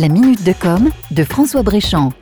La minute de com de François Bréchamp.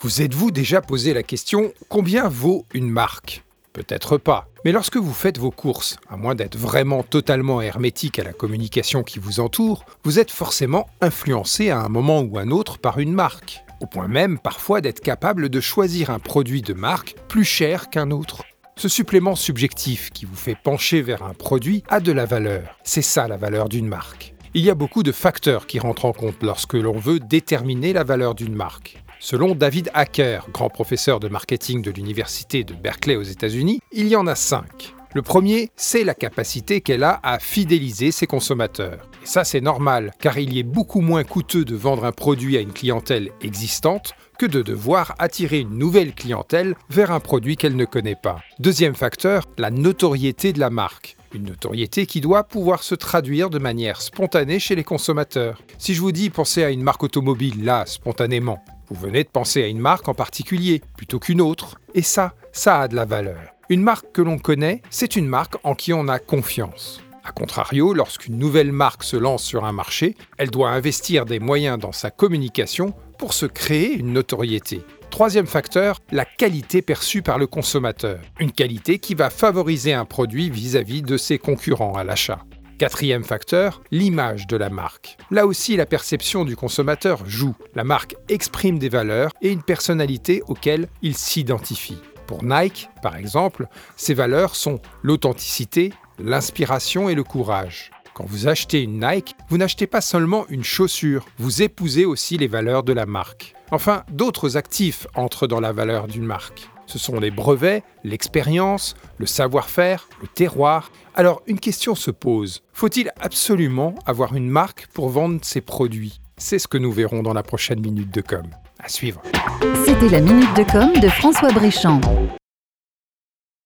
Vous êtes-vous déjà posé la question combien vaut une marque? Peut-être pas. Mais lorsque vous faites vos courses, à moins d'être vraiment totalement hermétique à la communication qui vous entoure, vous êtes forcément influencé à un moment ou un autre par une marque. Au point même parfois d'être capable de choisir un produit de marque plus cher qu'un autre. Ce supplément subjectif qui vous fait pencher vers un produit a de la valeur. C'est ça la valeur d'une marque. Il y a beaucoup de facteurs qui rentrent en compte lorsque l'on veut déterminer la valeur d'une marque. Selon David Hacker, grand professeur de marketing de l'université de Berkeley aux États-Unis, il y en a cinq. Le premier, c'est la capacité qu'elle a à fidéliser ses consommateurs. Et ça, c'est normal, car il y est beaucoup moins coûteux de vendre un produit à une clientèle existante que de devoir attirer une nouvelle clientèle vers un produit qu'elle ne connaît pas. Deuxième facteur, la notoriété de la marque. Une notoriété qui doit pouvoir se traduire de manière spontanée chez les consommateurs. Si je vous dis pensez à une marque automobile là, spontanément, vous venez de penser à une marque en particulier plutôt qu'une autre. Et ça, ça a de la valeur. Une marque que l'on connaît, c'est une marque en qui on a confiance. A contrario, lorsqu'une nouvelle marque se lance sur un marché, elle doit investir des moyens dans sa communication pour se créer une notoriété. Troisième facteur, la qualité perçue par le consommateur. Une qualité qui va favoriser un produit vis-à-vis de ses concurrents à l'achat. Quatrième facteur, l'image de la marque. Là aussi, la perception du consommateur joue. La marque exprime des valeurs et une personnalité auxquelles il s'identifie. Pour Nike, par exemple, ces valeurs sont l'authenticité, l'inspiration et le courage. Quand vous achetez une Nike, vous n'achetez pas seulement une chaussure, vous épousez aussi les valeurs de la marque. Enfin, d'autres actifs entrent dans la valeur d'une marque. Ce sont les brevets, l'expérience, le savoir-faire, le terroir. Alors une question se pose. Faut-il absolument avoir une marque pour vendre ses produits? C'est ce que nous verrons dans la prochaine minute de com. À suivre. C'était la minute de com de François Bréchamp.